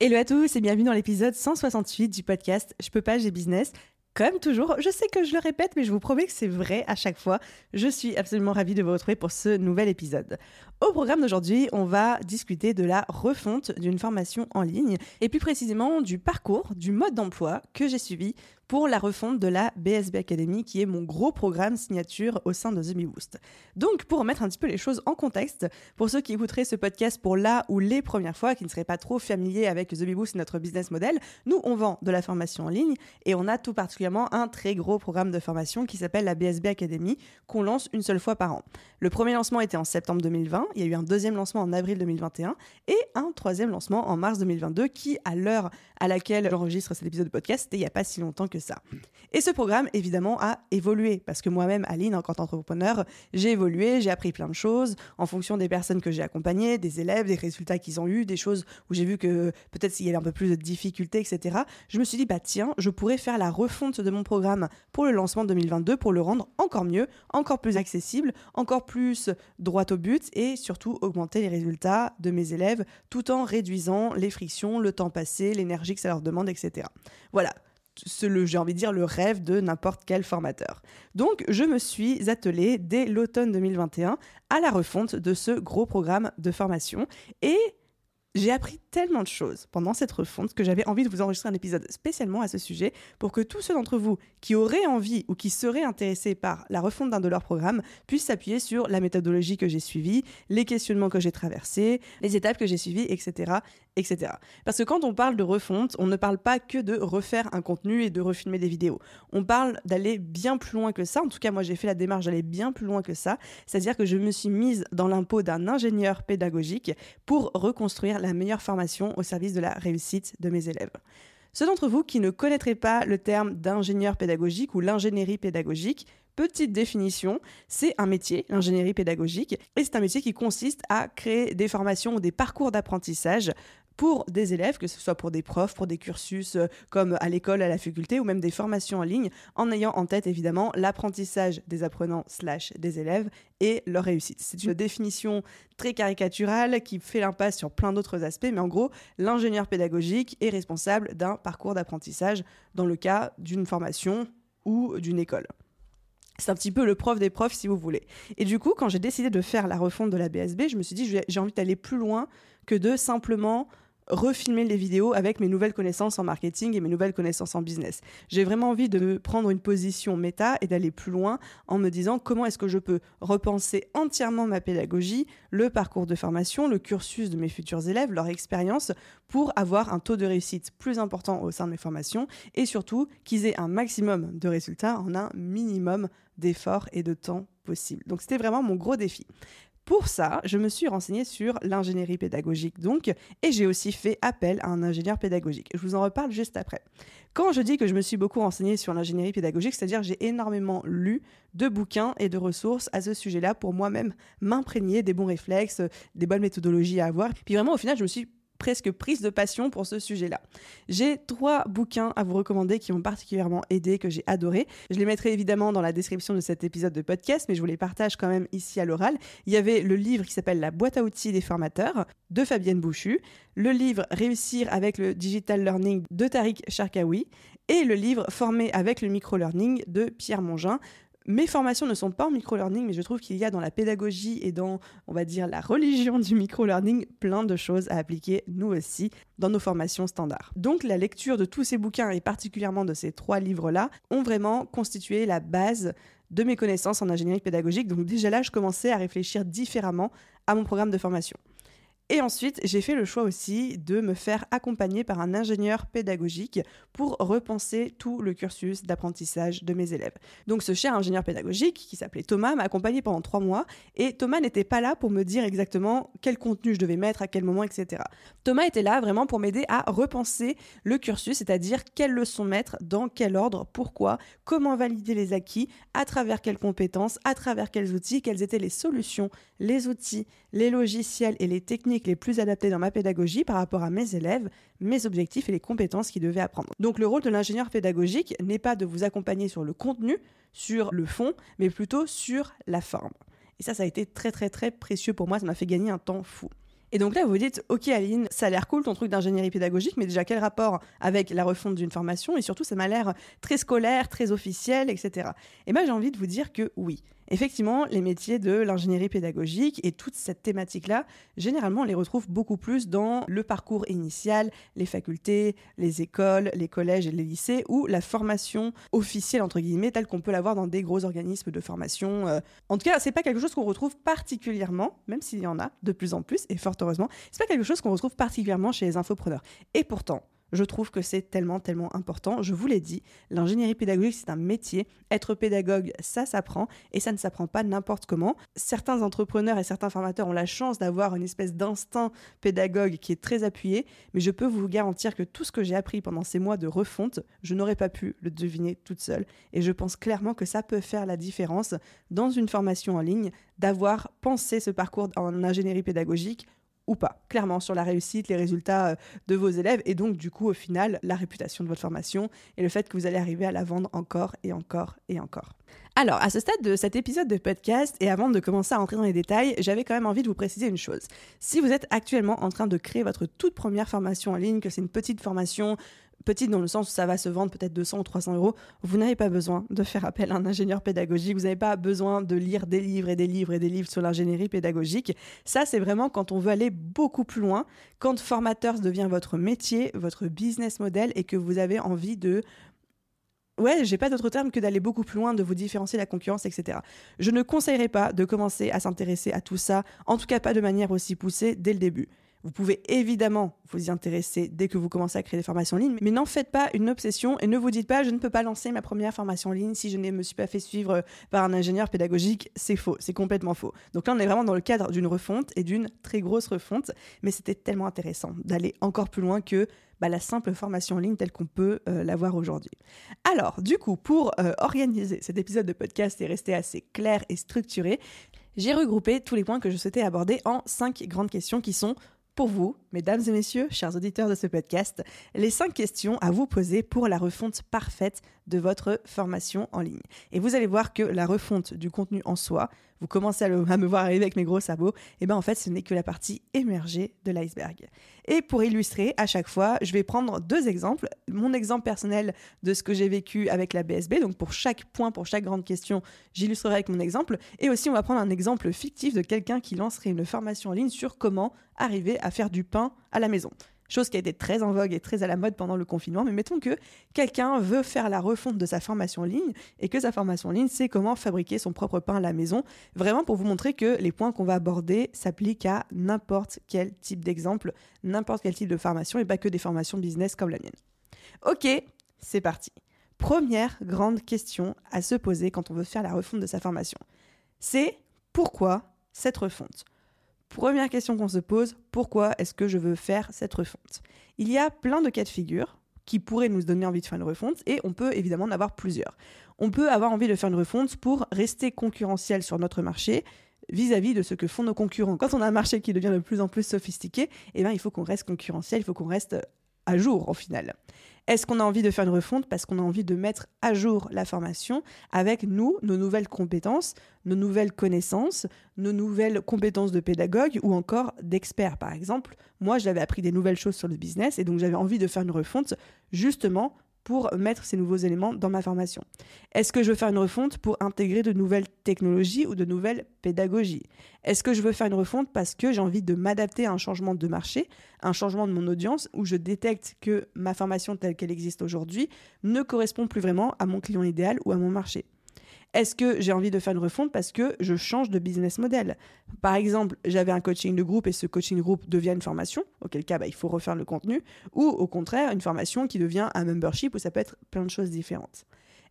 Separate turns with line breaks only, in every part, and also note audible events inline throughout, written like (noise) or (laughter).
Hello à tous et bienvenue dans l'épisode 168 du podcast Je peux pas, j'ai business. Comme toujours, je sais que je le répète, mais je vous promets que c'est vrai à chaque fois. Je suis absolument ravie de vous retrouver pour ce nouvel épisode. Au programme d'aujourd'hui, on va discuter de la refonte d'une formation en ligne et plus précisément du parcours, du mode d'emploi que j'ai suivi pour la refonte de la BSB Academy, qui est mon gros programme signature au sein de The Boost. Donc, pour remettre un petit peu les choses en contexte, pour ceux qui écouteraient ce podcast pour la ou les premières fois, qui ne seraient pas trop familiers avec The Boost et notre business model, nous, on vend de la formation en ligne et on a tout particulièrement un très gros programme de formation qui s'appelle la BSB Academy, qu'on lance une seule fois par an. Le premier lancement était en septembre 2020, il y a eu un deuxième lancement en avril 2021 et un troisième lancement en mars 2022 qui, à l'heure à laquelle j'enregistre cet épisode de podcast, c'était il n'y a pas si longtemps que ça. Et ce programme, évidemment, a évolué parce que moi-même, Aline, en tant qu'entrepreneur, j'ai évolué, j'ai appris plein de choses en fonction des personnes que j'ai accompagnées, des élèves, des résultats qu'ils ont eus, des choses où j'ai vu que peut-être s'il y avait un peu plus de difficultés, etc. Je me suis dit, bah tiens, je pourrais faire la refonte de mon programme pour le lancement 2022 pour le rendre encore mieux, encore plus accessible, encore plus droit au but et surtout augmenter les résultats de mes élèves tout en réduisant les frictions, le temps passé, l'énergie que ça leur demande, etc. Voilà, j'ai envie de dire, le rêve de n'importe quel formateur. Donc, je me suis attelée dès l'automne 2021 à la refonte de ce gros programme de formation et j'ai appris tellement de choses pendant cette refonte que j'avais envie de vous enregistrer un épisode spécialement à ce sujet pour que tous ceux d'entre vous qui auraient envie ou qui seraient intéressés par la refonte d'un de leurs programmes puissent s'appuyer sur la méthodologie que j'ai suivie, les questionnements que j'ai traversés, les étapes que j'ai suivies, etc., etc. Parce que quand on parle de refonte, on ne parle pas que de refaire un contenu et de refilmer des vidéos. On parle d'aller bien plus loin que ça. En tout cas, moi, j'ai fait la démarche d'aller bien plus loin que ça. C'est-à-dire que je me suis mise dans l'impôt d'un ingénieur pédagogique pour reconstruire la meilleure formation au service de la réussite de mes élèves. Ceux d'entre vous qui ne connaîtraient pas le terme d'ingénieur pédagogique ou l'ingénierie pédagogique, petite définition, c'est un métier, l'ingénierie pédagogique, et c'est un métier qui consiste à créer des formations ou des parcours d'apprentissage pour des élèves, que ce soit pour des profs, pour des cursus euh, comme à l'école, à la faculté ou même des formations en ligne, en ayant en tête évidemment l'apprentissage des apprenants slash des élèves et leur réussite. C'est une définition très caricaturale qui fait l'impasse sur plein d'autres aspects, mais en gros, l'ingénieur pédagogique est responsable d'un parcours d'apprentissage dans le cas d'une formation ou d'une école. C'est un petit peu le prof des profs, si vous voulez. Et du coup, quand j'ai décidé de faire la refonte de la BSB, je me suis dit, j'ai envie d'aller plus loin que de simplement refilmer les vidéos avec mes nouvelles connaissances en marketing et mes nouvelles connaissances en business. J'ai vraiment envie de prendre une position méta et d'aller plus loin en me disant comment est-ce que je peux repenser entièrement ma pédagogie, le parcours de formation, le cursus de mes futurs élèves, leur expérience pour avoir un taux de réussite plus important au sein de mes formations et surtout qu'ils aient un maximum de résultats en un minimum d'efforts et de temps possible. Donc c'était vraiment mon gros défi. Pour ça, je me suis renseignée sur l'ingénierie pédagogique donc, et j'ai aussi fait appel à un ingénieur pédagogique. Je vous en reparle juste après. Quand je dis que je me suis beaucoup renseignée sur l'ingénierie pédagogique, c'est-à-dire j'ai énormément lu de bouquins et de ressources à ce sujet-là pour moi-même m'imprégner des bons réflexes, des bonnes méthodologies à avoir. Puis vraiment, au final, je me suis presque prise de passion pour ce sujet-là. J'ai trois bouquins à vous recommander qui m'ont particulièrement aidé, que j'ai adoré. Je les mettrai évidemment dans la description de cet épisode de podcast, mais je vous les partage quand même ici à l'oral. Il y avait le livre qui s'appelle La boîte à outils des formateurs de Fabienne Bouchu, le livre Réussir avec le digital learning de Tariq Sharkawi et le livre Former avec le micro-learning de Pierre Mongin. Mes formations ne sont pas en micro-learning, mais je trouve qu'il y a dans la pédagogie et dans, on va dire, la religion (laughs) du micro-learning plein de choses à appliquer, nous aussi, dans nos formations standards. Donc la lecture de tous ces bouquins, et particulièrement de ces trois livres-là, ont vraiment constitué la base de mes connaissances en ingénierie pédagogique. Donc déjà là, je commençais à réfléchir différemment à mon programme de formation. Et ensuite, j'ai fait le choix aussi de me faire accompagner par un ingénieur pédagogique pour repenser tout le cursus d'apprentissage de mes élèves. Donc ce cher ingénieur pédagogique, qui s'appelait Thomas, m'a accompagné pendant trois mois et Thomas n'était pas là pour me dire exactement quel contenu je devais mettre, à quel moment, etc. Thomas était là vraiment pour m'aider à repenser le cursus, c'est-à-dire quelles leçons mettre, dans quel ordre, pourquoi, comment valider les acquis, à travers quelles compétences, à travers quels outils, quelles étaient les solutions, les outils, les logiciels et les techniques les plus adaptés dans ma pédagogie par rapport à mes élèves, mes objectifs et les compétences qu'ils devaient apprendre. Donc le rôle de l'ingénieur pédagogique n'est pas de vous accompagner sur le contenu, sur le fond, mais plutôt sur la forme. Et ça, ça a été très très très précieux pour moi, ça m'a fait gagner un temps fou. Et donc là, vous vous dites, ok Aline, ça a l'air cool ton truc d'ingénierie pédagogique, mais déjà quel rapport avec la refonte d'une formation? Et surtout, ça m'a l'air très scolaire, très officiel, etc. Et moi, j'ai envie de vous dire que oui, effectivement, les métiers de l'ingénierie pédagogique et toute cette thématique-là, généralement, on les retrouve beaucoup plus dans le parcours initial, les facultés, les écoles, les collèges et les lycées, ou la formation officielle, entre guillemets, telle qu'on peut l'avoir dans des gros organismes de formation. Euh. En tout cas, c'est pas quelque chose qu'on retrouve particulièrement, même s'il y en a de plus en plus, et fort heureusement, c'est pas quelque chose qu'on retrouve particulièrement chez les infopreneurs. Et pourtant, je trouve que c'est tellement, tellement important. Je vous l'ai dit, l'ingénierie pédagogique, c'est un métier. Être pédagogue, ça s'apprend et ça ne s'apprend pas n'importe comment. Certains entrepreneurs et certains formateurs ont la chance d'avoir une espèce d'instinct pédagogue qui est très appuyé, mais je peux vous garantir que tout ce que j'ai appris pendant ces mois de refonte, je n'aurais pas pu le deviner toute seule. Et je pense clairement que ça peut faire la différence dans une formation en ligne d'avoir pensé ce parcours en ingénierie pédagogique ou pas, clairement, sur la réussite, les résultats euh, de vos élèves, et donc du coup, au final, la réputation de votre formation et le fait que vous allez arriver à la vendre encore et encore et encore. Alors, à ce stade de cet épisode de podcast, et avant de commencer à entrer dans les détails, j'avais quand même envie de vous préciser une chose. Si vous êtes actuellement en train de créer votre toute première formation en ligne, que c'est une petite formation petite dans le sens où ça va se vendre peut-être 200 ou 300 euros, vous n'avez pas besoin de faire appel à un ingénieur pédagogique, vous n'avez pas besoin de lire des livres et des livres et des livres sur l'ingénierie pédagogique. Ça, c'est vraiment quand on veut aller beaucoup plus loin, quand formateur devient votre métier, votre business model et que vous avez envie de Ouais, j'ai pas d'autre terme que d'aller beaucoup plus loin, de vous différencier de la concurrence, etc. Je ne conseillerais pas de commencer à s'intéresser à tout ça, en tout cas pas de manière aussi poussée dès le début. Vous pouvez évidemment vous y intéresser dès que vous commencez à créer des formations en ligne, mais n'en faites pas une obsession et ne vous dites pas je ne peux pas lancer ma première formation en ligne si je ne me suis pas fait suivre par un ingénieur pédagogique. C'est faux, c'est complètement faux. Donc là, on est vraiment dans le cadre d'une refonte et d'une très grosse refonte, mais c'était tellement intéressant d'aller encore plus loin que bah, la simple formation en ligne telle qu'on peut euh, l'avoir aujourd'hui. Alors, du coup, pour euh, organiser cet épisode de podcast et rester assez clair et structuré, j'ai regroupé tous les points que je souhaitais aborder en cinq grandes questions qui sont pour vous, mesdames et messieurs, chers auditeurs de ce podcast, les cinq questions à vous poser pour la refonte parfaite de votre formation en ligne. Et vous allez voir que la refonte du contenu en soi, vous commencez à, me voir arriver avec mes gros sabots, et eh bien en fait ce n'est que la partie émergée de l'iceberg. Et pour illustrer, à chaque fois, je vais prendre deux exemples. Mon exemple personnel de ce que j'ai vécu avec la BSB, donc pour chaque point, pour chaque grande question, j'illustrerai avec mon exemple. Et aussi, on va prendre un exemple fictif de quelqu'un qui lancerait une formation en ligne sur comment arriver à faire du pain à la maison chose qui a été très en vogue et très à la mode pendant le confinement. Mais mettons que quelqu'un veut faire la refonte de sa formation en ligne et que sa formation en ligne, c'est comment fabriquer son propre pain à la maison. Vraiment pour vous montrer que les points qu'on va aborder s'appliquent à n'importe quel type d'exemple, n'importe quel type de formation et pas que des formations business comme la mienne. Ok, c'est parti. Première grande question à se poser quand on veut faire la refonte de sa formation. C'est pourquoi cette refonte? Première question qu'on se pose, pourquoi est-ce que je veux faire cette refonte? Il y a plein de cas de figure qui pourraient nous donner envie de faire une refonte et on peut évidemment en avoir plusieurs. On peut avoir envie de faire une refonte pour rester concurrentiel sur notre marché vis-à-vis de ce que font nos concurrents. Quand on a un marché qui devient de plus en plus sophistiqué, eh bien, il faut qu'on reste concurrentiel, il faut qu'on reste à jour au final. Est-ce qu'on a envie de faire une refonte parce qu'on a envie de mettre à jour la formation avec nous, nos nouvelles compétences, nos nouvelles connaissances, nos nouvelles compétences de pédagogue ou encore d'expert par exemple Moi, j'avais appris des nouvelles choses sur le business et donc j'avais envie de faire une refonte justement pour mettre ces nouveaux éléments dans ma formation. Est-ce que je veux faire une refonte pour intégrer de nouvelles technologies ou de nouvelles pédagogies? Est-ce que je veux faire une refonte parce que j'ai envie de m'adapter à un changement de marché, un changement de mon audience, où je détecte que ma formation telle qu'elle existe aujourd'hui ne correspond plus vraiment à mon client idéal ou à mon marché? Est-ce que j'ai envie de faire une refonte parce que je change de business model? Par exemple, j'avais un coaching de groupe et ce coaching de groupe devient une formation, auquel cas bah, il faut refaire le contenu, ou au contraire, une formation qui devient un membership où ça peut être plein de choses différentes.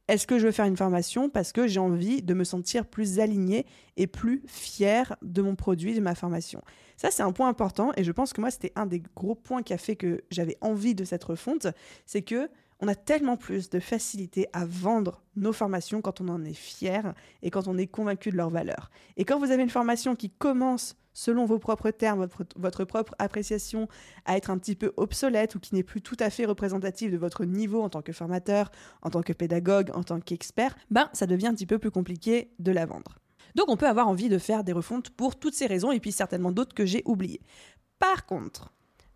Est-ce que je veux faire une formation parce que j'ai envie de me sentir plus aligné et plus fier de mon produit, de ma formation? Ça, c'est un point important et je pense que moi, c'était un des gros points qui a fait que j'avais envie de cette refonte. C'est que on a tellement plus de facilité à vendre nos formations quand on en est fier et quand on est convaincu de leur valeur. Et quand vous avez une formation qui commence selon vos propres termes, votre, propre appréciation, à être un petit peu obsolète ou qui n'est plus tout à fait représentative de votre niveau en tant que formateur, en tant que pédagogue, en tant qu'expert, ben ça devient un petit peu plus compliqué de la vendre. Donc on peut avoir envie de faire des refontes pour toutes ces raisons et puis certainement d'autres que j'ai oubliées. Par contre,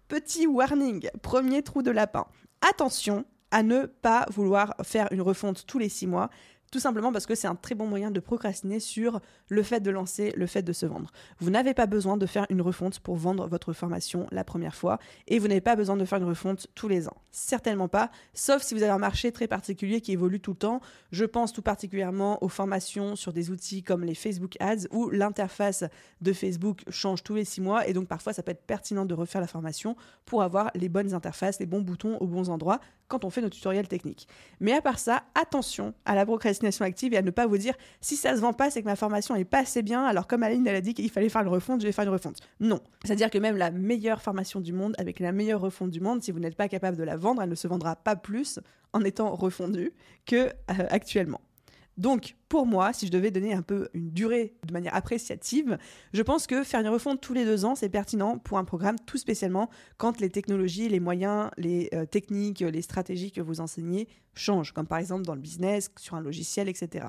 petit warning, premier trou de lapin. Attention, à ne pas vouloir faire une refonte tous les six mois. Tout simplement parce que c'est un très bon moyen de procrastiner sur le fait de lancer, le fait de se vendre. Vous n'avez pas besoin de faire une refonte pour vendre votre formation la première fois et vous n'avez pas besoin de faire une refonte tous les ans. Certainement pas, sauf si vous avez un marché très particulier qui évolue tout le temps. Je pense tout particulièrement aux formations sur des outils comme les Facebook Ads où l'interface de Facebook change tous les six mois et donc parfois ça peut être pertinent de refaire la formation pour avoir les bonnes interfaces, les bons boutons aux bons endroits quand on fait nos tutoriels techniques. Mais à part ça, attention à la procrastination active et à ne pas vous dire si ça se vend pas, c'est que ma formation est pas assez bien. Alors comme Aline elle a dit qu'il fallait faire une refonte, je vais faire une refonte. Non, c'est-à-dire que même la meilleure formation du monde avec la meilleure refonte du monde, si vous n'êtes pas capable de la vendre, elle ne se vendra pas plus en étant refondue que euh, actuellement. Donc, pour moi, si je devais donner un peu une durée de manière appréciative, je pense que faire une refonte tous les deux ans, c'est pertinent pour un programme, tout spécialement quand les technologies, les moyens, les euh, techniques, les stratégies que vous enseignez changent, comme par exemple dans le business, sur un logiciel, etc.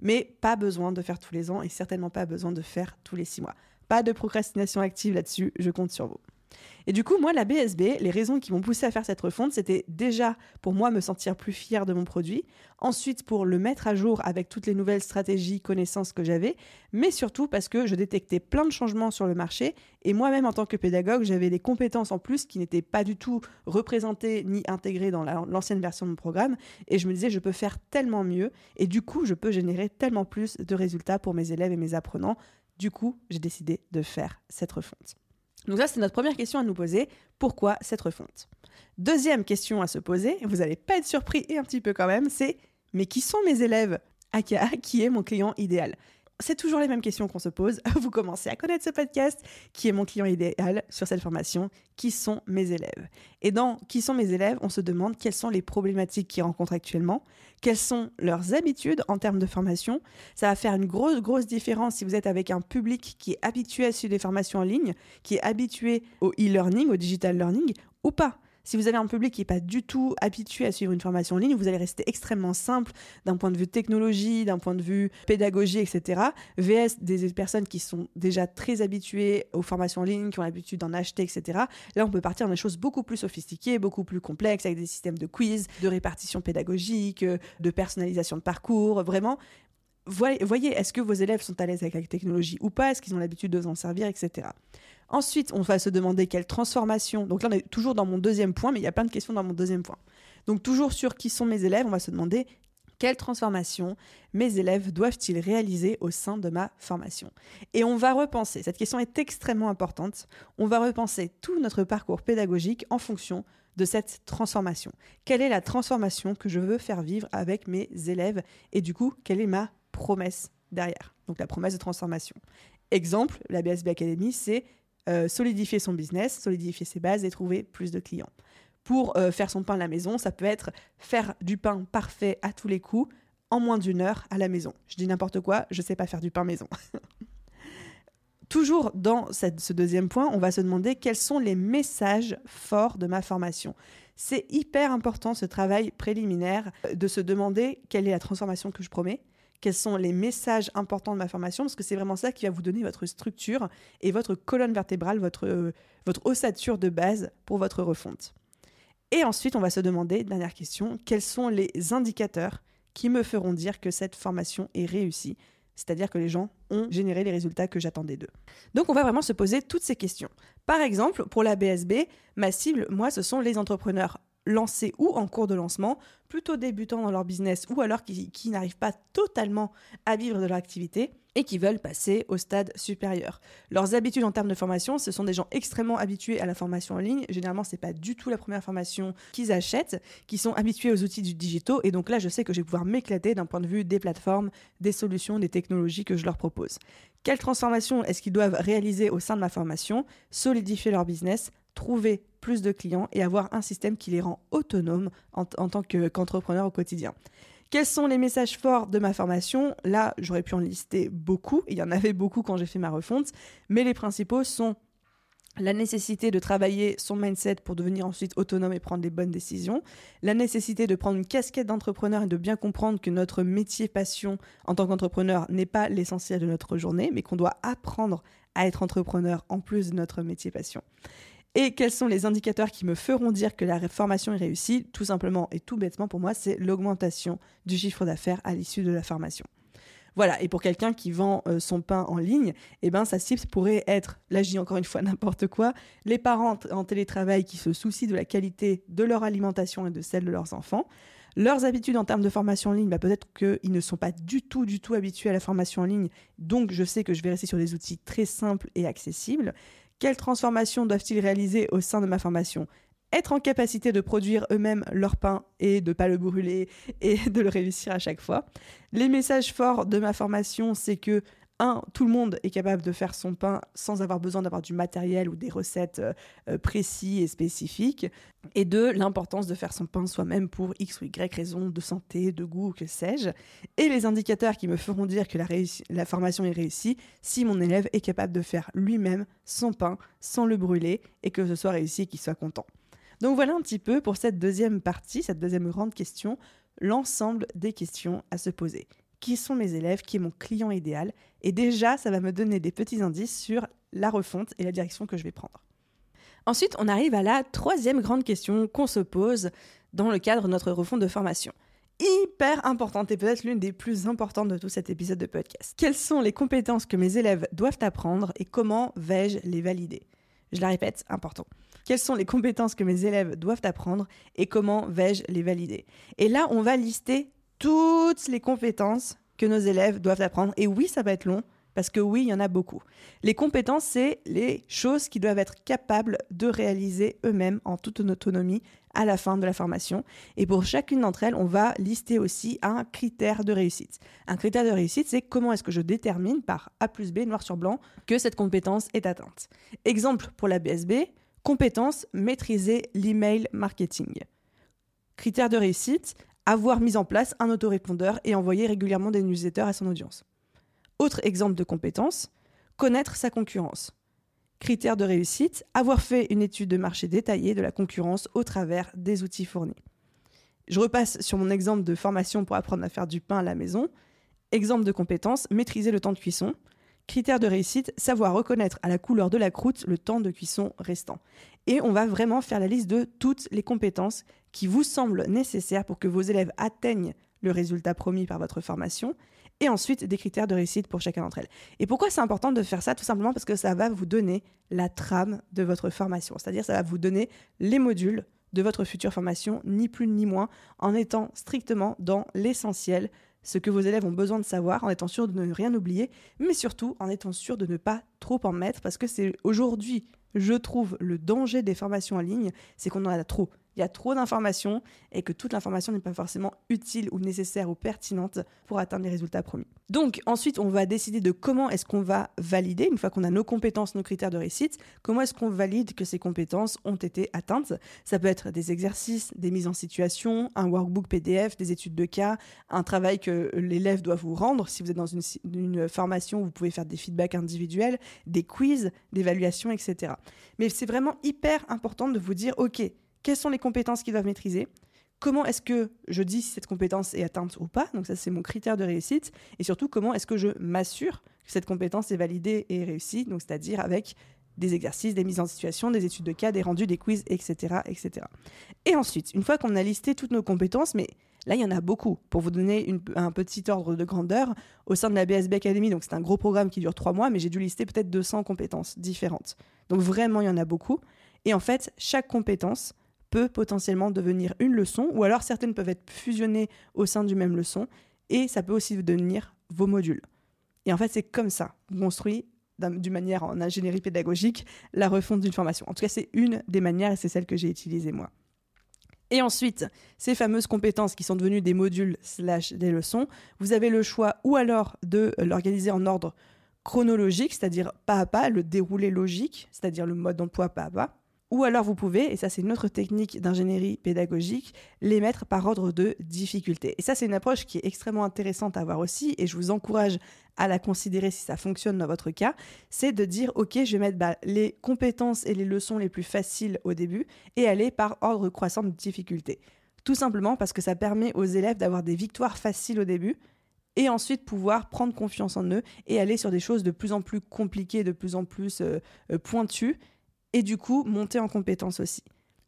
Mais pas besoin de faire tous les ans et certainement pas besoin de faire tous les six mois. Pas de procrastination active là-dessus, je compte sur vous. Et du coup, moi, la BSB, les raisons qui m'ont poussé à faire cette refonte, c'était déjà pour moi me sentir plus fier de mon produit, ensuite pour le mettre à jour avec toutes les nouvelles stratégies, connaissances que j'avais, mais surtout parce que je détectais plein de changements sur le marché et moi-même en tant que pédagogue, j'avais des compétences en plus qui n'étaient pas du tout représentées ni intégrées dans l'ancienne version de mon programme et je me disais je peux faire tellement mieux et du coup, je peux générer tellement plus de résultats pour mes élèves et mes apprenants. Du coup, j'ai décidé de faire cette refonte. Donc ça, c'est notre première question à nous poser. Pourquoi cette refonte? Deuxième question à se poser, vous n'allez pas être surpris et un petit peu quand même, c'est mais qui sont mes élèves? AKA, qui est mon client idéal c'est toujours les mêmes questions qu'on se pose. (laughs) Vous commencez à connaître ce podcast, qui est mon client idéal sur cette formation, qui sont mes élèves. Et dans qui sont mes élèves, on se demande quelles sont les problématiques qu'ils rencontrent actuellement, quelles sont leurs habitudes en termes de formation. Ça va faire une grosse, grosse différence si vous êtes avec un public qui est habitué à suivre des formations en ligne, qui est habitué au e-learning, au digital learning, ou pas. Si vous avez un public qui n'est pas du tout habitué à suivre une formation en ligne, vous allez rester extrêmement simple d'un point de vue technologie, d'un point de vue pédagogie, etc. VS des personnes qui sont déjà très habituées aux formations en ligne, qui ont l'habitude d'en acheter, etc. Là, on peut partir dans des choses beaucoup plus sophistiquées, beaucoup plus complexes, avec des systèmes de quiz, de répartition pédagogique, de personnalisation de parcours. Vraiment, voyez, est-ce que vos élèves sont à l'aise avec la technologie ou pas? Est-ce qu'ils ont l'habitude de s'en servir, etc. Ensuite, on va se demander quelle transformation. Donc là, on est toujours dans mon deuxième point, mais il y a plein de questions dans mon deuxième point. Donc toujours sur qui sont mes élèves, on va se demander quelle transformation mes élèves doivent-ils réaliser au sein de ma formation Et on va repenser, cette question est extrêmement importante, on va repenser tout notre parcours pédagogique en fonction de cette transformation. Quelle est la transformation que je veux faire vivre avec mes élèves? Et du coup, quelle est ma promesse derrière Donc la promesse de transformation. Exemple, la BSB Academy, c'est euh, solidifier son business, solidifier ses bases et trouver plus de clients. Pour euh, faire son pain à la maison, ça peut être faire du pain parfait à tous les coups en moins d'une heure à la maison. Je dis n'importe quoi, je ne sais pas faire du pain maison. (laughs) Toujours dans ce deuxième point, on va se demander quels sont les messages forts de ma formation. C'est hyper important ce travail préliminaire de se demander quelle est la transformation que je promets, quels sont les messages importants de ma formation, parce que c'est vraiment ça qui va vous donner votre structure et votre colonne vertébrale, votre, euh, votre ossature de base pour votre refonte. Et ensuite, on va se demander, dernière question, quels sont les indicateurs qui me feront dire que cette formation est réussie, c'est-à-dire que les gens ont généré les résultats que j'attendais d'eux. Donc on va vraiment se poser toutes ces questions. Par exemple, pour la BSB, ma cible, moi, ce sont les entrepreneurs lancés ou en cours de lancement, plutôt débutants dans leur business ou alors qui, n'arrivent pas totalement à vivre de leur activité et qui veulent passer au stade supérieur. Leurs habitudes en termes de formation, ce sont des gens extrêmement habitués à la formation en ligne. Généralement, c'est pas du tout la première formation qu'ils achètent, qui sont habitués aux outils du digitaux. Et donc là, je sais que je vais pouvoir m'éclater d'un point de vue des plateformes, des solutions, des technologies que je leur propose. Quelle transformation est-ce qu'ils doivent réaliser au sein de ma formation? Solidifier leur business, trouver plus de clients et avoir un système qui les rend autonomes en, tant qu'entrepreneurs au quotidien. Quels sont les messages forts de ma formation? Là, j'aurais pu en lister beaucoup, il y en avait beaucoup quand j'ai fait ma refonte, mais les principaux sont la nécessité de travailler son mindset pour devenir ensuite autonome et prendre les bonnes décisions, la nécessité de prendre une casquette d'entrepreneur et de bien comprendre que notre métier passion en tant qu'entrepreneur n'est pas l'essentiel de notre journée, mais qu'on doit apprendre à être entrepreneur en plus de notre métier passion. Et quels sont les indicateurs qui me feront dire que la formation est réussie? Tout simplement et tout bêtement pour moi, c'est l'augmentation du chiffre d'affaires à l'issue de la formation. Voilà, et pour quelqu'un qui vend euh, son pain en ligne, eh ben, sa cible pourrait être, là je dis encore une fois (laughs) n'importe quoi, les parents en télétravail qui se soucient de la qualité de leur alimentation et de celle de leurs enfants. Leurs habitudes en termes de formation en ligne, bah, peut-être qu'ils ne sont pas du tout, du tout habitués à la formation en ligne. Donc, je sais que je vais rester sur des outils très simples et accessibles. Quelles transformations doivent-ils réaliser au sein de ma formation? Être en capacité de produire eux-mêmes leur pain et de ne pas le brûler et (laughs) de le réussir à chaque fois. Les messages forts de ma formation, c'est que un, tout le monde est capable de faire son pain sans avoir besoin d'avoir du matériel ou des recettes euh, précis et spécifiques. Et deux, l'importance de faire son pain soi-même pour X ou Y raison de santé, de goût, que sais-je. Et les indicateurs qui me feront dire que la, la formation est réussie si mon élève est capable de faire lui-même son pain sans le brûler et que ce soit réussi et qu'il soit content. Donc voilà un petit peu pour cette deuxième partie, cette deuxième grande question, l'ensemble des questions à se poser qui sont mes élèves, qui est mon client idéal. Et déjà, ça va me donner des petits indices sur la refonte et la direction que je vais prendre. Ensuite, on arrive à la troisième grande question qu'on se pose dans le cadre de notre refonte de formation. Hyper importante et peut-être l'une des plus importantes de tout cet épisode de podcast. Quelles sont les compétences que mes élèves doivent apprendre et comment vais-je les valider? Je la répète, important. Quelles sont les compétences que mes élèves doivent apprendre et comment vais-je les valider? Et là, on va lister toutes les compétences que nos élèves doivent apprendre. Et oui, ça va être long, parce que oui, il y en a beaucoup. Les compétences, c'est les choses qu'ils doivent être capables de réaliser eux-mêmes en toute autonomie à la fin de la formation. Et pour chacune d'entre elles, on va lister aussi un critère de réussite. Un critère de réussite, c'est comment est-ce que je détermine par A plus B, noir sur blanc, que cette compétence est atteinte. Exemple pour la BSB, compétence maîtriser l'email marketing. Critère de réussite, avoir mis en place un autorépondeur et envoyer régulièrement des newsletters à son audience. Autre exemple de compétence, connaître sa concurrence. Critère de réussite, avoir fait une étude de marché détaillée de la concurrence au travers des outils fournis. Je repasse sur mon exemple de formation pour apprendre à faire du pain à la maison. Exemple de compétence, maîtriser le temps de cuisson. Critère de réussite, savoir reconnaître à la couleur de la croûte le temps de cuisson restant. Et on va vraiment faire la liste de toutes les compétences qui vous semblent nécessaires pour que vos élèves atteignent le résultat promis par votre formation, et ensuite des critères de réussite pour chacun d'entre elles. Et pourquoi c'est important de faire ça? Tout simplement parce que ça va vous donner la trame de votre formation, c'est-à-dire ça va vous donner les modules de votre future formation, ni plus ni moins, en étant strictement dans l'essentiel, ce que vos élèves ont besoin de savoir, en étant sûr de ne rien oublier, mais surtout en étant sûr de ne pas trop en mettre, parce que c'est aujourd'hui, je trouve, le danger des formations en ligne, c'est qu'on en a trop il y a trop d'informations et que toute l'information n'est pas forcément utile ou nécessaire ou pertinente pour atteindre les résultats promis. Donc ensuite, on va décider de comment est-ce qu'on va valider, une fois qu'on a nos compétences, nos critères de réussite, comment est-ce qu'on valide que ces compétences ont été atteintes. Ça peut être des exercices, des mises en situation, un workbook PDF, des études de cas, un travail que l'élève doit vous rendre. Si vous êtes dans une, formation, vous pouvez faire des feedbacks individuels, des quiz, d'évaluation, etc. Mais c'est vraiment hyper important de vous dire, OK, quelles sont les compétences qu'ils doivent maîtriser, comment est-ce que je dis si cette compétence est atteinte ou pas, donc ça c'est mon critère de réussite, et surtout comment est-ce que je m'assure que cette compétence est validée et réussie, c'est-à-dire avec des exercices, des mises en situation, des études de cas, des rendus, des quiz, etc. etc. Et ensuite, une fois qu'on a listé toutes nos compétences, mais là il y en a beaucoup, pour vous donner un petit ordre de grandeur, au sein de la BSB Academy, donc c'est un gros programme qui dure trois mois, mais j'ai dû lister peut-être 200 compétences différentes. Donc vraiment il y en a beaucoup. Et en fait, chaque compétence peut potentiellement devenir une leçon, ou alors certaines peuvent être fusionnées au sein du même leçon, et ça peut aussi devenir vos modules. Et en fait, c'est comme ça qu'on construit d'une manière en ingénierie pédagogique la refonte d'une formation. En tout cas, c'est une des manières et c'est celle que j'ai utilisée moi. Et ensuite, ces fameuses compétences qui sont devenues des modules slash des leçons, vous avez le choix ou alors de l'organiser en ordre chronologique, c'est-à-dire pas à pas, le déroulé logique, c'est-à-dire le mode d'emploi pas à pas, ou alors vous pouvez, et ça c'est une autre technique d'ingénierie pédagogique, les mettre par ordre de difficulté. Et ça c'est une approche qui est extrêmement intéressante à avoir aussi, et je vous encourage à la considérer si ça fonctionne dans votre cas, c'est de dire ok je vais mettre bah, les compétences et les leçons les plus faciles au début, et aller par ordre croissant de difficulté. Tout simplement parce que ça permet aux élèves d'avoir des victoires faciles au début, et ensuite pouvoir prendre confiance en eux et aller sur des choses de plus en plus compliquées, de plus en plus euh, euh, pointues et du coup monter en compétences aussi.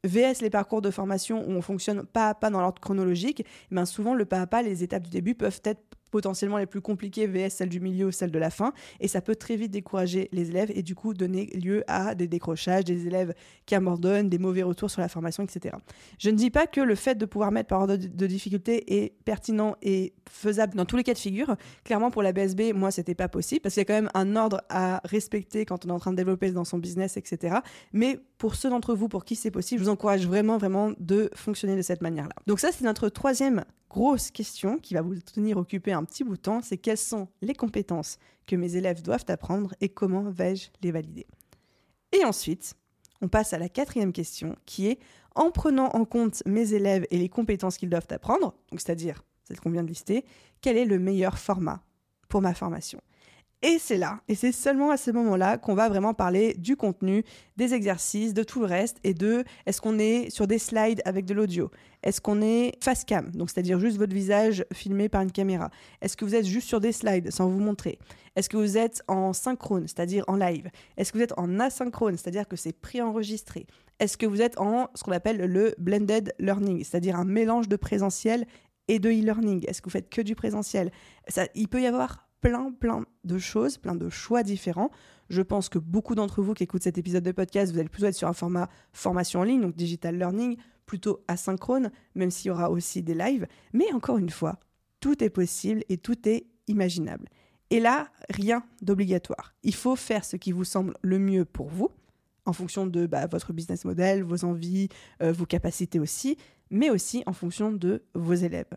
VS, les parcours de formation où on fonctionne pas à pas dans l'ordre chronologique, eh ben souvent le pas à pas, les étapes du début peuvent être potentiellement les plus compliquées, VS celle du milieu ou celle de la fin, et ça peut très vite décourager les élèves et du coup donner lieu à des décrochages, des élèves qui abandonnent, des mauvais retours sur la formation, etc. Je ne dis pas que le fait de pouvoir mettre par ordre de difficulté est pertinent et faisable dans tous les cas de figure. Clairement, pour la BSB, moi, c'était pas possible parce qu'il y a quand même un ordre à respecter quand on est en train de développer dans son business, etc. Mais pour ceux d'entre vous pour qui c'est possible, je vous encourage vraiment, vraiment de fonctionner de cette manière-là. Donc ça, c'est notre troisième grosse question qui va vous tenir occupé un petit bout de temps, c'est quelles sont les compétences que mes élèves doivent apprendre et comment vais-je les valider? Et ensuite, on passe à la quatrième question qui est en prenant en compte mes élèves et les compétences qu'ils doivent apprendre, c'est-à-dire celle qu'on vient de lister, quel est le meilleur format pour ma formation? Et c'est là, et c'est seulement à ce moment-là qu'on va vraiment parler du contenu, des exercices, de tout le reste, et de est-ce qu'on est sur des slides avec de l'audio? Est-ce qu'on est face cam, donc c'est-à-dire juste votre visage filmé par une caméra. Est-ce que vous êtes juste sur des slides sans vous montrer? Est-ce que vous êtes en synchrone, c'est-à-dire en live? Est-ce que vous êtes en asynchrone, c'est-à-dire que c'est préenregistré? Est-ce que vous êtes en ce qu'on appelle le blended learning, c'est-à-dire un mélange de présentiel et de e-learning? Est-ce que vous faites que du présentiel? Ça, Il peut y avoir plein, plein de choses, plein de choix différents. Je pense que beaucoup d'entre vous qui écoutent cet épisode de podcast, vous allez plutôt être sur un format formation en ligne, donc digital learning, plutôt asynchrone, même s'il y aura aussi des lives. Mais encore une fois, tout est possible et tout est imaginable. Et là, rien d'obligatoire. Il faut faire ce qui vous semble le mieux pour vous, en fonction de bah, votre business model, vos envies, euh, vos capacités aussi, mais aussi en fonction de vos élèves.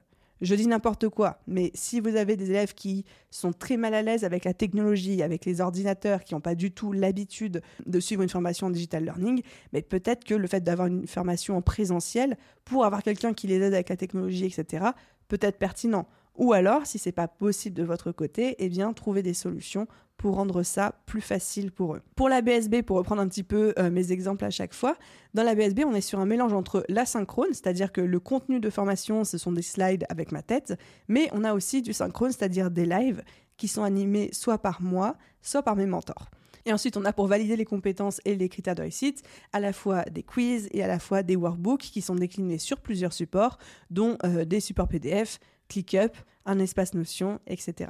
Je dis n'importe quoi, mais si vous avez des élèves qui sont très mal à l'aise avec la technologie, avec les ordinateurs, qui n'ont pas du tout l'habitude de suivre une formation en digital learning, mais peut-être que le fait d'avoir une formation en présentiel pour avoir quelqu'un qui les aide avec la technologie, etc., peut être pertinent. Ou alors, si c'est pas possible de votre côté, eh bien, trouver des solutions pour rendre ça plus facile pour eux. Pour la BSB, pour reprendre un petit peu euh, mes exemples à chaque fois, dans la BSB, on est sur un mélange entre l'asynchrone, c'est-à-dire que le contenu de formation, ce sont des slides avec ma tête, mais on a aussi du synchrone, c'est-à-dire des lives qui sont animés soit par moi, soit par mes mentors. Et ensuite, on a pour valider les compétences et les critères de réussite à la fois des quiz et à la fois des workbooks qui sont déclinés sur plusieurs supports, dont euh, des supports PDF, ClickUp, un espace Notion, etc.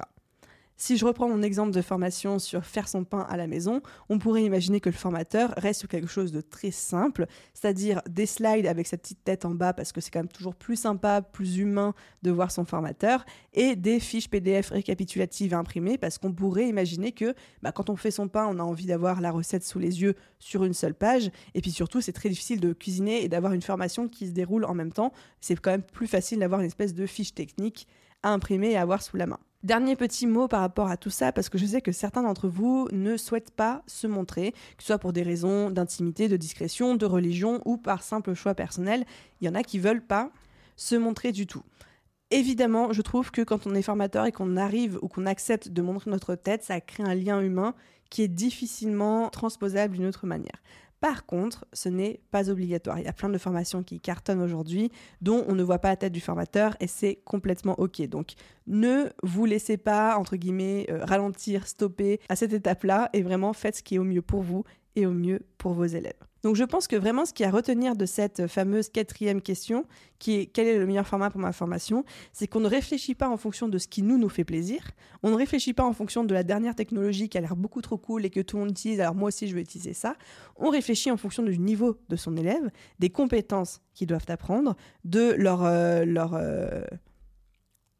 Si je reprends mon exemple de formation sur faire son pain à la maison, on pourrait imaginer que le formateur reste sur quelque chose de très simple, c'est-à-dire des slides avec sa petite tête en bas parce que c'est quand même toujours plus sympa, plus humain de voir son formateur, et des fiches PDF récapitulatives à imprimer parce qu'on pourrait imaginer que bah, quand on fait son pain, on a envie d'avoir la recette sous les yeux sur une seule page, et puis surtout c'est très difficile de cuisiner et d'avoir une formation qui se déroule en même temps. C'est quand même plus facile d'avoir une espèce de fiche technique à imprimer et à avoir sous la main. Dernier petit mot par rapport à tout ça, parce que je sais que certains d'entre vous ne souhaitent pas se montrer, que ce soit pour des raisons d'intimité, de discrétion, de religion ou par simple choix personnel. Il y en a qui veulent pas se montrer du tout. Évidemment, je trouve que quand on est formateur et qu'on arrive ou qu'on accepte de montrer notre tête, ça crée un lien humain qui est difficilement transposable d'une autre manière. Par contre, ce n'est pas obligatoire. Il y a plein de formations qui cartonnent aujourd'hui dont on ne voit pas la tête du formateur et c'est complètement OK. Donc ne vous laissez pas, entre guillemets, euh, ralentir, stopper à cette étape-là et vraiment faites ce qui est au mieux pour vous et au mieux pour vos élèves. Donc je pense que vraiment ce qui a à retenir de cette fameuse quatrième question, qui est quel est le meilleur format pour ma formation, c'est qu'on ne réfléchit pas en fonction de ce qui nous nous fait plaisir, on ne réfléchit pas en fonction de la dernière technologie qui a l'air beaucoup trop cool et que tout le monde utilise, alors moi aussi je vais utiliser ça, on réfléchit en fonction du niveau de son élève, des compétences qu'ils doivent apprendre, de leur... Euh, euh,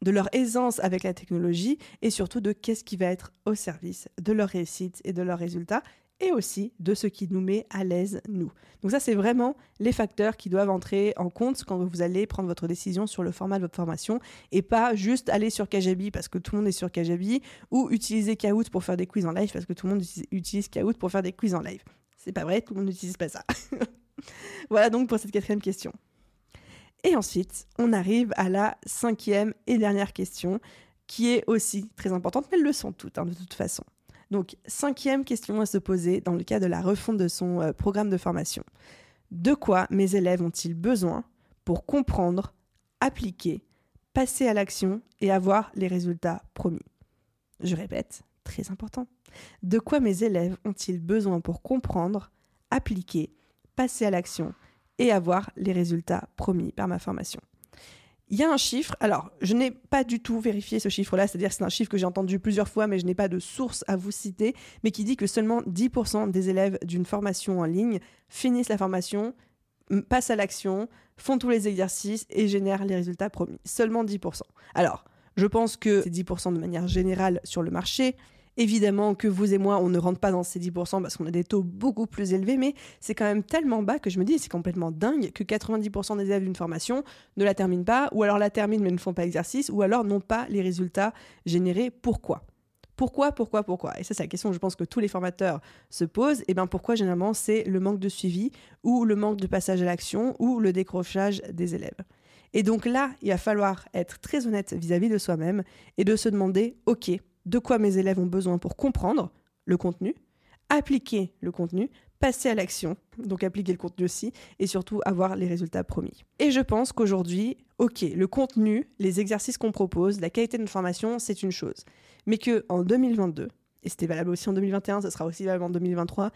de leur aisance avec la technologie et surtout de qu'est-ce qui va être au service de leur réussite et de leurs résultats et aussi de ce qui nous met à l'aise nous. Donc ça, c'est vraiment les facteurs qui doivent entrer en compte quand vous allez prendre votre décision sur le format de votre formation et pas juste aller sur Kajabi parce que tout le monde est sur Kajabi ou utiliser Kahoot pour faire des quiz en live parce que tout le monde utilise Kahoot pour faire des quiz en live. C'est pas vrai, tout le monde n'utilise pas ça. (laughs) voilà donc pour cette quatrième question. Et ensuite, on arrive à la cinquième et dernière question qui est aussi très importante, mais elles le sont toutes hein, de toute façon. Donc, cinquième question à se poser dans le cas de la refonte de son euh, programme de formation. De quoi mes élèves ont-ils besoin pour comprendre, appliquer, passer à l'action et avoir les résultats promis? Je répète, très important. De quoi mes élèves ont-ils besoin pour comprendre, appliquer, passer à l'action et avoir les résultats promis par ma formation? Il y a un chiffre, alors je n'ai pas du tout vérifié ce chiffre-là, c'est-à-dire c'est un chiffre que j'ai entendu plusieurs fois, mais je n'ai pas de source à vous citer, mais qui dit que seulement 10% des élèves d'une formation en ligne finissent la formation, passent à l'action, font tous les exercices et génèrent les résultats promis. Seulement 10%. Alors, je pense que c'est 10% de manière générale sur le marché. Évidemment que vous et moi, on ne rentre pas dans ces 10% parce qu'on a des taux beaucoup plus élevés, mais c'est quand même tellement bas que je me dis, c'est complètement dingue que 90% des élèves d'une formation ne la terminent pas, ou alors la terminent mais ne font pas exercice, ou alors n'ont pas les résultats générés. Pourquoi? Pourquoi, pourquoi, pourquoi? Et ça, c'est la question que je pense que tous les formateurs se posent. Et bien pourquoi généralement c'est le manque de suivi ou le manque de passage à l'action ou le décrochage des élèves? Et donc là, il va falloir être très honnête vis-à-vis -vis de soi-même et de se demander, ok, de quoi mes élèves ont besoin pour comprendre le contenu, appliquer le contenu, passer à l'action, donc appliquer le contenu aussi, et surtout avoir les résultats promis. Et je pense qu'aujourd'hui, ok, le contenu, les exercices qu'on propose, la qualité de notre formation, c'est une chose. Mais que en 2022, et c'était valable aussi en 2021, ce sera aussi valable en 2023,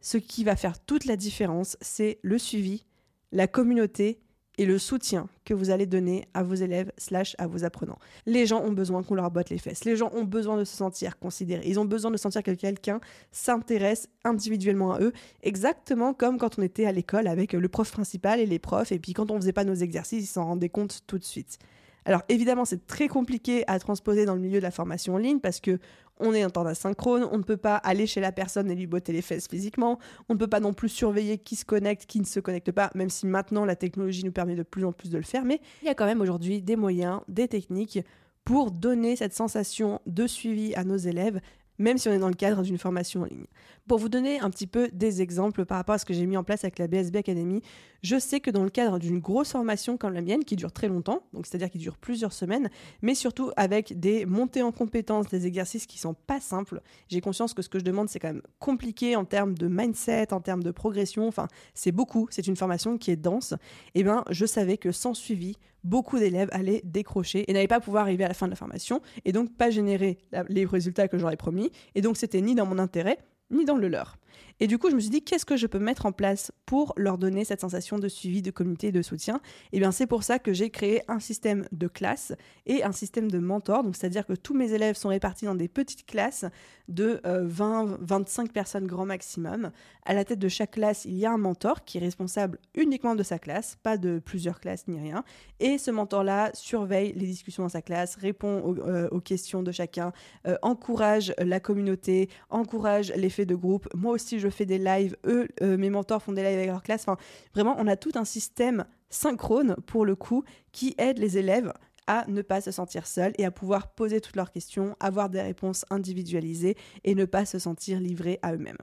ce qui va faire toute la différence, c'est le suivi, la communauté et le soutien que vous allez donner à vos élèves slash à vos apprenants. Les gens ont besoin qu'on leur botte les fesses. Les gens ont besoin de se sentir considérés. Ils ont besoin de sentir que quelqu'un s'intéresse individuellement à eux, exactement comme quand on était à l'école avec le prof principal et les profs, et puis quand on faisait pas nos exercices, ils s'en rendaient compte tout de suite. Alors évidemment, c'est très compliqué à transposer dans le milieu de la formation en ligne parce que on est en temps asynchrone, on ne peut pas aller chez la personne et lui botter les fesses physiquement, on ne peut pas non plus surveiller qui se connecte, qui ne se connecte pas, même si maintenant la technologie nous permet de plus en plus de le faire, mais il y a quand même aujourd'hui des moyens, des techniques pour donner cette sensation de suivi à nos élèves même si on est dans le cadre d'une formation en ligne. Pour vous donner un petit peu des exemples par rapport à ce que j'ai mis en place avec la BSB Academy, je sais que dans le cadre d'une grosse formation comme la mienne, qui dure très longtemps, donc c'est-à-dire qui dure plusieurs semaines, mais surtout avec des montées en compétences, des exercices qui sont pas simples, j'ai conscience que ce que je demande c'est quand même compliqué en termes de mindset, en termes de progression, enfin c'est beaucoup, c'est une formation qui est dense, et eh bien je savais que sans suivi, beaucoup d'élèves allaient décrocher et n'allaient pas pouvoir arriver à la fin de la formation et donc pas générer les résultats que j'aurais promis. Et donc c'était ni dans mon intérêt, ni dans le leur. Et du coup, je me suis dit, qu'est-ce que je peux mettre en place pour leur donner cette sensation de suivi, de communauté de soutien? Et eh bien, c'est pour ça que j'ai créé un système de classe et un système de mentor. Donc, c'est-à-dire que tous mes élèves sont répartis dans des petites classes de 20, euh, 25 personnes grand maximum. À la tête de chaque classe, il y a un mentor qui est responsable uniquement de sa classe, pas de plusieurs classes ni rien. Et ce mentor-là surveille les discussions dans sa classe, répond aux, euh, questions de chacun, euh, encourage la communauté, encourage l'effet de groupe. Moi aussi, je fais des lives, eux, mes mentors font des lives avec leur classe. Enfin, vraiment, on a tout un système synchrone pour le coup qui aide les élèves à ne pas se sentir seuls et à pouvoir poser toutes leurs questions, avoir des réponses individualisées et ne pas se sentir livrés à eux-mêmes.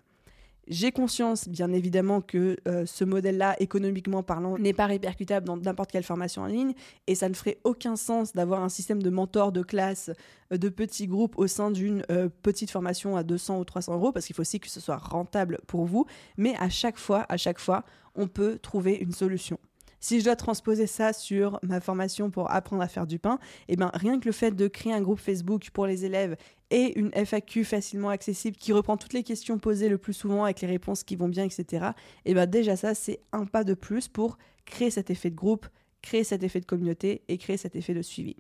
J'ai conscience, bien évidemment, que euh, ce modèle-là, économiquement parlant, n'est pas répercutable dans n'importe quelle formation en ligne, et ça ne ferait aucun sens d'avoir un système de mentor de classe, euh, de petits groupes au sein d'une euh, petite formation à 200 ou 300 euros, parce qu'il faut aussi que ce soit rentable pour vous. Mais à chaque fois, à chaque fois, on peut trouver une solution. Si je dois transposer ça sur ma formation pour apprendre à faire du pain, eh ben rien que le fait de créer un groupe Facebook pour les élèves et une FAQ facilement accessible qui reprend toutes les questions posées le plus souvent avec les réponses qui vont bien, etc. Et ben déjà ça, c'est un pas de plus pour créer cet effet de groupe, créer cet effet de communauté et créer cet effet de suivi.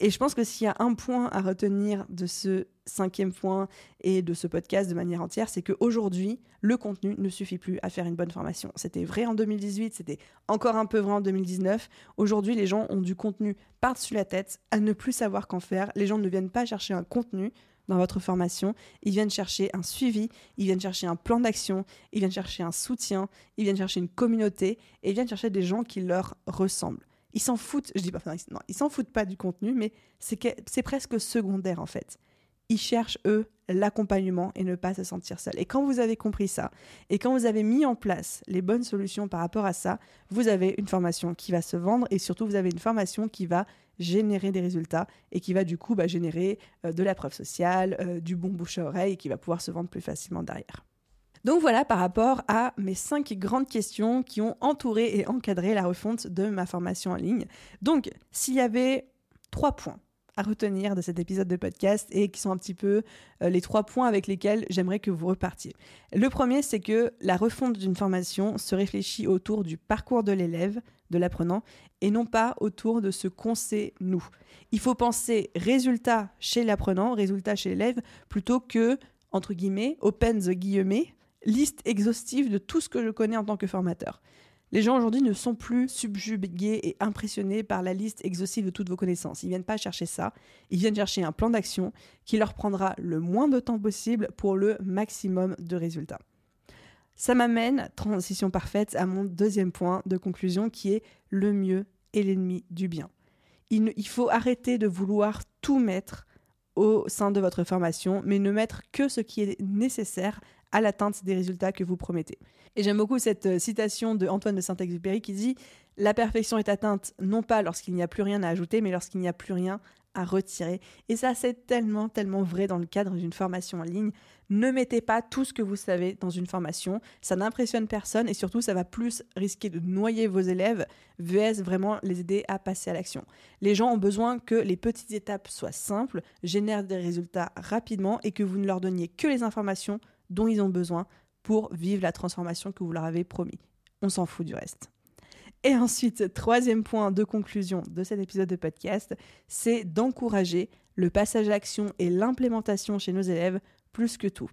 Et je pense que s'il y a un point à retenir de ce cinquième point et de ce podcast de manière entière, c'est qu'aujourd'hui, le contenu ne suffit plus à faire une bonne formation. C'était vrai en 2018, c'était encore un peu vrai en 2019. Aujourd'hui, les gens ont du contenu par-dessus la tête, à ne plus savoir qu'en faire. Les gens ne viennent pas chercher un contenu dans votre formation, ils viennent chercher un suivi, ils viennent chercher un plan d'action, ils viennent chercher un soutien, ils viennent chercher une communauté et ils viennent chercher des gens qui leur ressemblent ils s'en foutent, je dis pas, non, ils s'en foutent pas du contenu, mais c'est presque secondaire en fait. Ils cherchent, eux, l'accompagnement et ne pas se sentir seuls. Et quand vous avez compris ça, et quand vous avez mis en place les bonnes solutions par rapport à ça, vous avez une formation qui va se vendre et surtout vous avez une formation qui va générer des résultats et qui va du coup bah, générer euh, de la preuve sociale, euh, du bon bouche à oreille et qui va pouvoir se vendre plus facilement derrière. Donc voilà par rapport à mes cinq grandes questions qui ont entouré et encadré la refonte de ma formation en ligne. Donc s'il y avait trois points à retenir de cet épisode de podcast et qui sont un petit peu euh, les trois points avec lesquels j'aimerais que vous repartiez. Le premier, c'est que la refonte d'une formation se réfléchit autour du parcours de l'élève, de l'apprenant, et non pas autour de ce qu'on sait nous. Il faut penser résultat chez l'apprenant, résultat chez l'élève, plutôt que, entre guillemets, open the guillemets, liste exhaustive de tout ce que je connais en tant que formateur. Les gens aujourd'hui ne sont plus subjugués et impressionnés par la liste exhaustive de toutes vos connaissances. Ils viennent pas chercher ça, ils viennent chercher un plan d'action qui leur prendra le moins de temps possible pour le maximum de résultats. Ça m'amène, transition parfaite, à mon deuxième point de conclusion qui est le mieux est l'ennemi du bien. Il, il faut arrêter de vouloir tout mettre au sein de votre formation, mais ne mettre que ce qui est nécessaire à l'atteinte des résultats que vous promettez. Et j'aime beaucoup cette euh, citation de Antoine de Saint-Exupéry qui dit La perfection est atteinte non pas lorsqu'il n'y a plus rien à ajouter, mais lorsqu'il n'y a plus rien à retirer. Et ça, c'est tellement, tellement vrai dans le cadre d'une formation en ligne. Ne mettez pas tout ce que vous savez dans une formation. Ça n'impressionne personne et surtout, ça va plus risquer de noyer vos élèves, VS vraiment les aider à passer à l'action. Les gens ont besoin que les petites étapes soient simples, génèrent des résultats rapidement et que vous ne leur donniez que les informations dont ils ont besoin pour vivre la transformation que vous leur avez promis. On s'en fout du reste. Et ensuite, troisième point de conclusion de cet épisode de podcast, c'est d'encourager le passage à l'action et l'implémentation chez nos élèves plus que tout.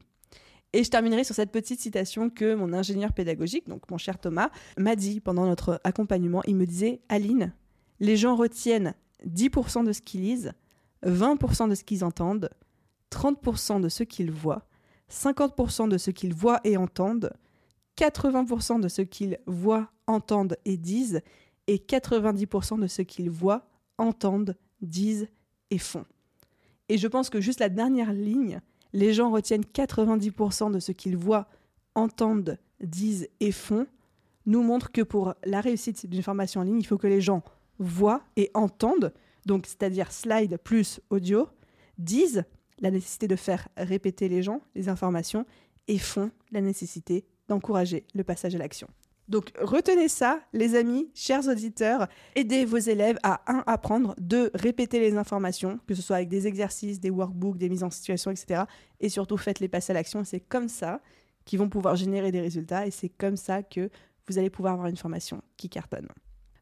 Et je terminerai sur cette petite citation que mon ingénieur pédagogique, donc mon cher Thomas, m'a dit pendant notre accompagnement. Il me disait, Aline, les gens retiennent 10% de ce qu'ils lisent, 20% de ce qu'ils entendent, 30% de ce qu'ils voient 50% de ce qu'ils voient et entendent, 80% de ce qu'ils voient, entendent et disent, et 90% de ce qu'ils voient, entendent, disent et font. Et je pense que juste la dernière ligne, les gens retiennent 90% de ce qu'ils voient, entendent, disent et font, nous montre que pour la réussite d'une formation en ligne, il faut que les gens voient et entendent, donc c'est-à-dire slide plus audio, disent la nécessité de faire répéter les gens, les informations, et font la nécessité d'encourager le passage à l'action. Donc retenez ça, les amis, chers auditeurs, aidez vos élèves à, un, apprendre, deux, répéter les informations, que ce soit avec des exercices, des workbooks, des mises en situation, etc. Et surtout, faites-les passer à l'action. C'est comme ça qu'ils vont pouvoir générer des résultats et c'est comme ça que vous allez pouvoir avoir une formation qui cartonne.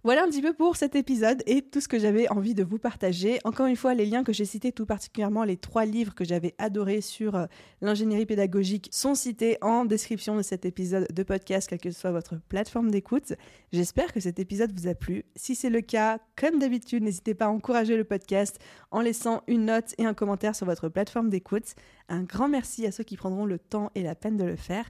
Voilà un petit peu pour cet épisode et tout ce que j'avais envie de vous partager. Encore une fois, les liens que j'ai cités, tout particulièrement les trois livres que j'avais adorés sur euh, l'ingénierie pédagogique, sont cités en description de cet épisode de podcast, quelle que soit votre plateforme d'écoute. J'espère que cet épisode vous a plu. Si c'est le cas, comme d'habitude, n'hésitez pas à encourager le podcast en laissant une note et un commentaire sur votre plateforme d'écoute. Un grand merci à ceux qui prendront le temps et la peine de le faire.